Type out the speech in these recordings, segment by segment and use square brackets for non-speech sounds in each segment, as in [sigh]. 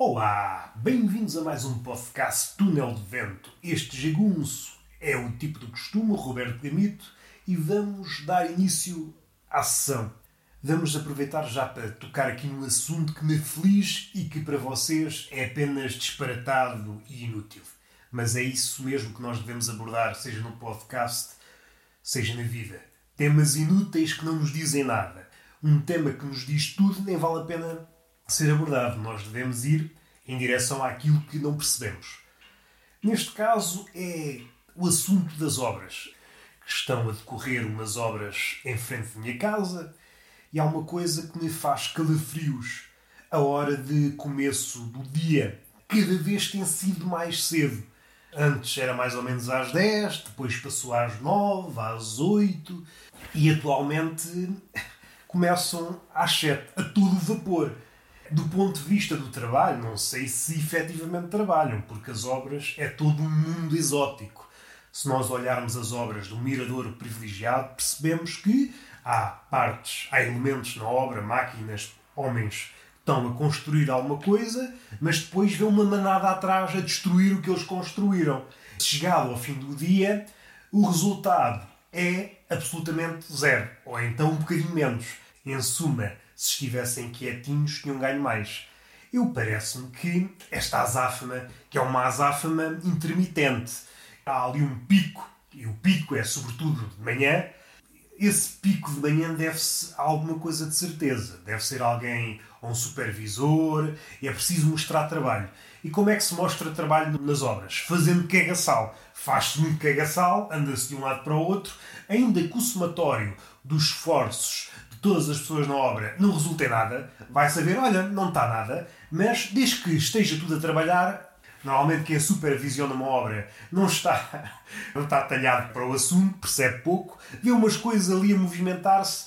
Olá, bem-vindos a mais um podcast Túnel de Vento. Este jagunço é o tipo do costume, Roberto Gamito, e vamos dar início à sessão. Vamos aproveitar já para tocar aqui num assunto que me feliz e que para vocês é apenas disparatado e inútil. Mas é isso mesmo que nós devemos abordar, seja no podcast, seja na vida. Temas inúteis que não nos dizem nada. Um tema que nos diz tudo nem vale a pena ser abordado. Nós devemos ir em direção àquilo que não percebemos. Neste caso é o assunto das obras. Estão a decorrer umas obras em frente da minha casa e há uma coisa que me faz calafrios. A hora de começo do dia cada vez tem sido mais cedo. Antes era mais ou menos às 10, depois passou às 9, às 8 e atualmente [laughs] começam às 7, a todo vapor. Do ponto de vista do trabalho, não sei se efetivamente trabalham, porque as obras é todo um mundo exótico. Se nós olharmos as obras do Mirador Privilegiado, percebemos que há partes, há elementos na obra, máquinas, homens que estão a construir alguma coisa, mas depois vê uma manada atrás a destruir o que eles construíram. Chegado ao fim do dia, o resultado é absolutamente zero, ou então um bocadinho menos. Em suma, se estivessem quietinhos, tinham ganho mais. Eu parece-me que esta azáfama, que é uma azáfama intermitente, há ali um pico, e o pico é sobretudo de manhã, esse pico de manhã deve-se a alguma coisa de certeza. Deve ser alguém, um supervisor, é preciso mostrar trabalho. E como é que se mostra trabalho nas obras? Fazendo cagaçal. Faz-se muito cagaçal, anda-se de um lado para o outro, ainda que o somatório dos esforços todas as pessoas na obra não resulta em nada, vai saber, olha, não está nada, mas desde que esteja tudo a trabalhar, normalmente quem supervisiona uma obra não está, [laughs] não está talhado para o assunto, percebe pouco, vê umas coisas ali a movimentar-se.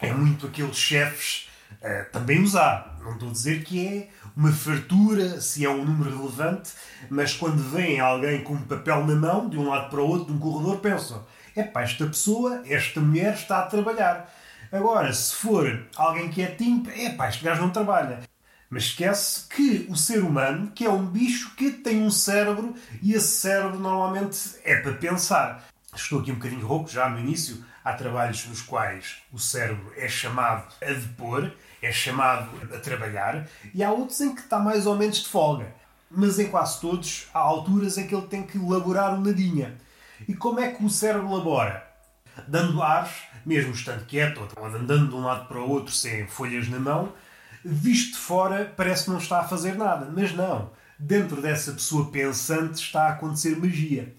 É muito aqueles chefes, uh, também há. Não estou a dizer que é uma fartura, se é um número relevante, mas quando vem alguém com um papel na mão, de um lado para o outro, de um corredor, pensam: é pá, esta pessoa, esta mulher está a trabalhar Agora, se for alguém que é timp, é pá, este gajo não trabalha. Mas esquece que o ser humano, que é um bicho que tem um cérebro e esse cérebro normalmente é para pensar. Estou aqui um bocadinho rouco já no início. Há trabalhos nos quais o cérebro é chamado a depor, é chamado a trabalhar, e há outros em que está mais ou menos de folga. Mas em quase todos há alturas em que ele tem que elaborar um nadinha. E como é que o cérebro labora? Dando ares mesmo estando quieto ou andando de um lado para o outro sem folhas na mão, visto de fora parece que não está a fazer nada. Mas não. Dentro dessa pessoa pensante está a acontecer magia.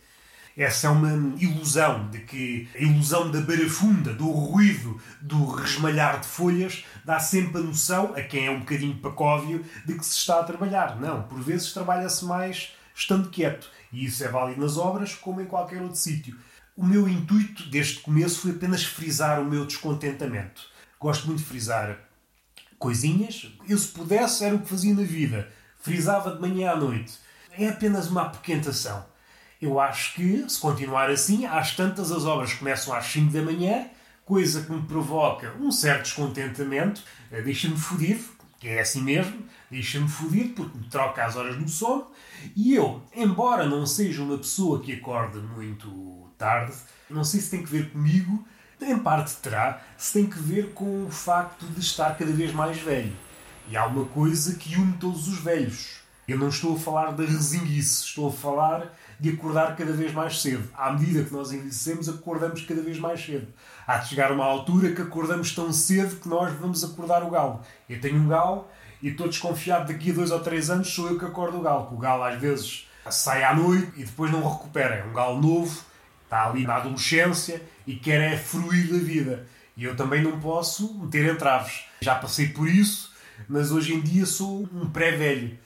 Essa é uma ilusão de que a ilusão da barafunda, do ruído, do resmalhar de folhas, dá sempre a noção a quem é um bocadinho pacóvio de que se está a trabalhar. Não, por vezes trabalha-se mais estando quieto. E isso é válido nas obras como em qualquer outro sítio. O meu intuito desde o começo foi apenas frisar o meu descontentamento. Gosto muito de frisar coisinhas. Eu, se pudesse, era o que fazia na vida. Frisava de manhã à noite. É apenas uma apoquentação. Eu acho que, se continuar assim, às tantas as obras começam às 5 da manhã, coisa que me provoca um certo descontentamento, eh, deixa-me fodido, que é assim mesmo, deixa-me fodido porque me troca as horas no sono, e eu, embora não seja uma pessoa que acorde muito tarde. Não sei se tem que ver comigo, em parte terá, se tem que ver com o facto de estar cada vez mais velho. E há uma coisa que une todos os velhos. Eu não estou a falar da resinguice, estou a falar de acordar cada vez mais cedo. À medida que nós envelhecemos, acordamos cada vez mais cedo. Há de chegar uma altura que acordamos tão cedo que nós vamos acordar o galo. Eu tenho um galo e estou desconfiado daqui a dois ou três anos sou eu que acordo o galo. o galo às vezes sai à noite e depois não recupera. É um galo novo está ali na adolescência e quer é fruir da vida. E eu também não posso meter entraves. Já passei por isso, mas hoje em dia sou um pré-velho.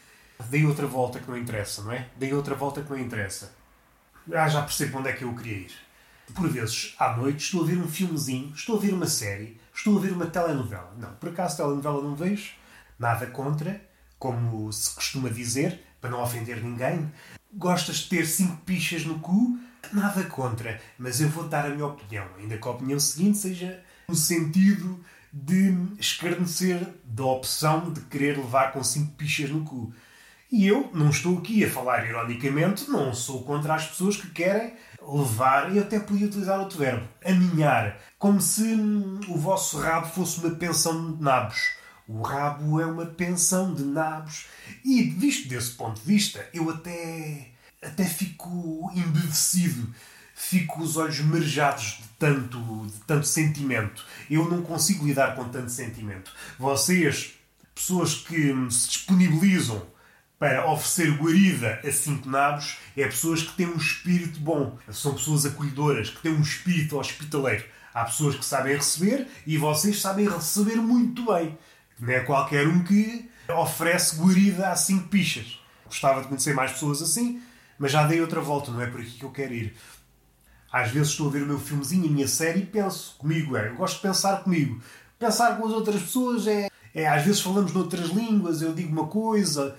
Dei outra volta que não interessa, não é? Dei outra volta que não interessa. Ah, já percebo onde é que eu queria ir. Por vezes, à noite, estou a ver um filmezinho, estou a ver uma série, estou a ver uma telenovela. Não, por acaso telenovela não vejo, nada contra, como se costuma dizer, para não ofender ninguém. Gostas de ter cinco pichas no cu, Nada contra, mas eu vou dar a minha opinião, ainda que a opinião seguinte seja no sentido de escarnecer da opção de querer levar com cinco pichas no cu. E eu não estou aqui a falar ironicamente, não sou contra as pessoas que querem levar, e até podia utilizar outro verbo, aninhar, como se o vosso rabo fosse uma pensão de nabos. O rabo é uma pensão de nabos. E visto desse ponto de vista, eu até, até fico embevecido, fico os olhos marejados de tanto, de tanto sentimento. Eu não consigo lidar com tanto sentimento. Vocês, pessoas que se disponibilizam para oferecer guarida a cinco nabos é pessoas que têm um espírito bom. São pessoas acolhedoras, que têm um espírito hospitaleiro. Há pessoas que sabem receber e vocês sabem receber muito bem. Não é qualquer um que oferece guarida a cinco pichas. Gostava de conhecer mais pessoas assim, mas já dei outra volta, não é por aqui que eu quero ir. Às vezes estou a ver o meu filmezinho, a minha série, e penso comigo. É, eu gosto de pensar comigo. Pensar com as outras pessoas é, é. Às vezes falamos noutras línguas, eu digo uma coisa,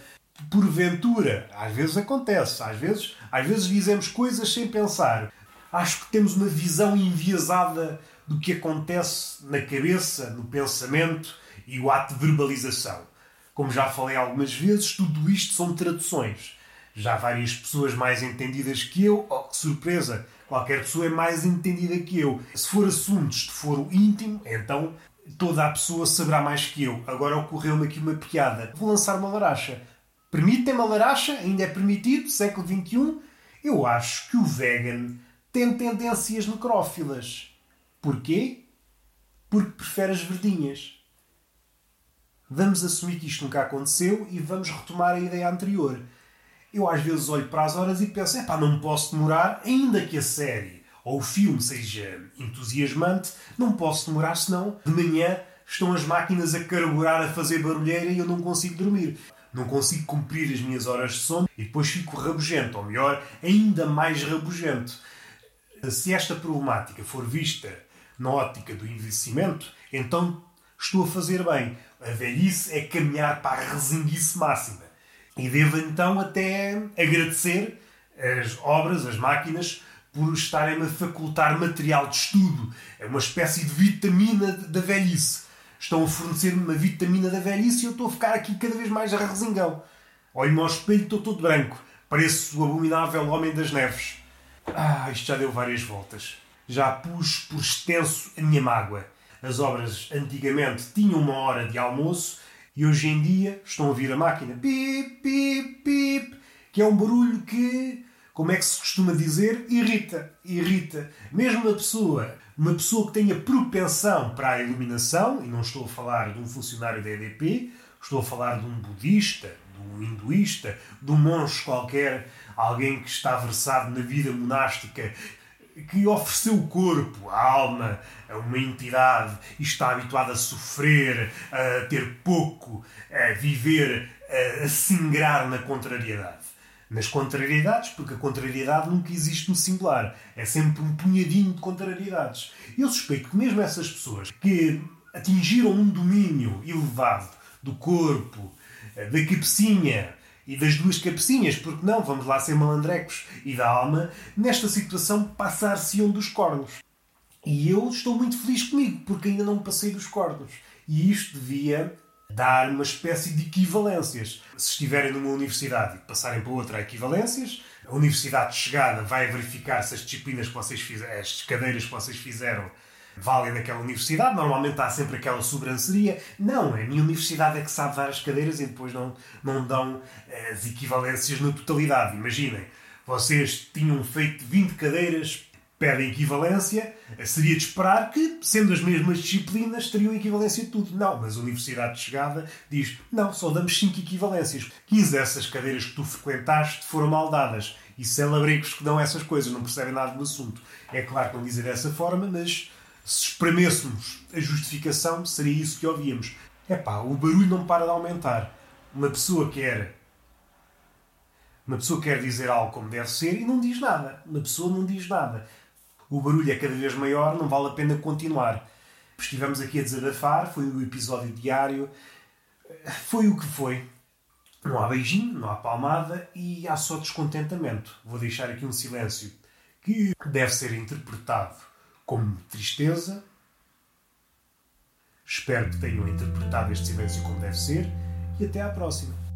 porventura, às vezes acontece, às vezes, às vezes dizemos coisas sem pensar. Acho que temos uma visão enviesada do que acontece na cabeça, no pensamento e o ato de verbalização. Como já falei algumas vezes, tudo isto são traduções. Já várias pessoas mais entendidas que eu, oh que surpresa, qualquer pessoa é mais entendida que eu. Se for assuntos de foro íntimo, então toda a pessoa saberá mais que eu. Agora ocorreu-me aqui uma piada. Vou lançar uma laracha. Permitem uma laracha? Ainda é permitido? Século XXI? Eu acho que o vegan tem tendências necrófilas. Porquê? Porque prefere as verdinhas. Vamos assumir que isto nunca aconteceu e vamos retomar a ideia anterior. Eu às vezes olho para as horas e penso, é pá, não posso demorar, ainda que a série ou o filme seja entusiasmante, não posso demorar, senão de manhã estão as máquinas a carburar, a fazer barulheira e eu não consigo dormir não consigo cumprir as minhas horas de sono e depois fico rabugento, ou melhor, ainda mais rabugento. Se esta problemática for vista na ótica do envelhecimento, então estou a fazer bem. A velhice é caminhar para a resinguice máxima. E devo então até agradecer as obras, as máquinas, por estarem-me a facultar material de estudo. É uma espécie de vitamina da velhice estão a fornecer-me uma vitamina da velhice e eu estou a ficar aqui cada vez mais resingão. Olho-me ao espelho e estou todo branco. Pareço o abominável Homem das Neves. Ah, isto já deu várias voltas. Já pus por extenso a minha mágoa. As obras antigamente tinham uma hora de almoço e hoje em dia estão a vir a máquina. Pip, pip, pip. Que é um barulho que, como é que se costuma dizer, irrita. Irrita. Mesmo uma pessoa uma pessoa que tenha propensão para a iluminação, e não estou a falar de um funcionário da EDP, estou a falar de um budista, de um hinduísta, de um monge qualquer, alguém que está versado na vida monástica, que ofereceu o corpo, a alma, a uma entidade e está habituado a sofrer, a ter pouco, a viver, a singrar na contrariedade nas contrariedades, porque a contrariedade nunca existe no singular. É sempre um punhadinho de contrariedades. Eu suspeito que mesmo essas pessoas que atingiram um domínio elevado do corpo, eh, da cabecinha e das duas cabecinhas, porque não, vamos lá ser malandrecos, e da alma, nesta situação passar-se-ão dos cornos. E eu estou muito feliz comigo, porque ainda não passei dos cornos. E isto devia dar uma espécie de equivalências. Se estiverem numa universidade e passarem para outra, há equivalências. A universidade de chegada vai verificar se as disciplinas que vocês fizeram, as cadeiras que vocês fizeram, valem naquela universidade. Normalmente há sempre aquela sobranceria. Não, a minha universidade é que sabe dar as cadeiras e depois não, não dão eh, as equivalências na totalidade. Imaginem, vocês tinham feito 20 cadeiras pedem equivalência, seria de esperar que, sendo as mesmas disciplinas, teriam equivalência de tudo. Não, mas a Universidade de Chegada diz: não, só damos 5 equivalências. 15 dessas cadeiras que tu frequentaste foram mal dadas. E celebricos que dão essas coisas, não percebem nada do assunto. É claro que não dizem dessa forma, mas se espremêssemos a justificação, seria isso que ouvíamos. É pá, o barulho não para de aumentar. Uma pessoa quer uma pessoa quer dizer algo como deve ser e não diz nada. Uma pessoa não diz nada o barulho é cada vez maior, não vale a pena continuar. Estivemos aqui a desabafar, foi o episódio diário, foi o que foi. Não há beijinho, não há palmada e há só descontentamento. Vou deixar aqui um silêncio que deve ser interpretado como tristeza. Espero que tenham interpretado este silêncio como deve ser e até à próxima.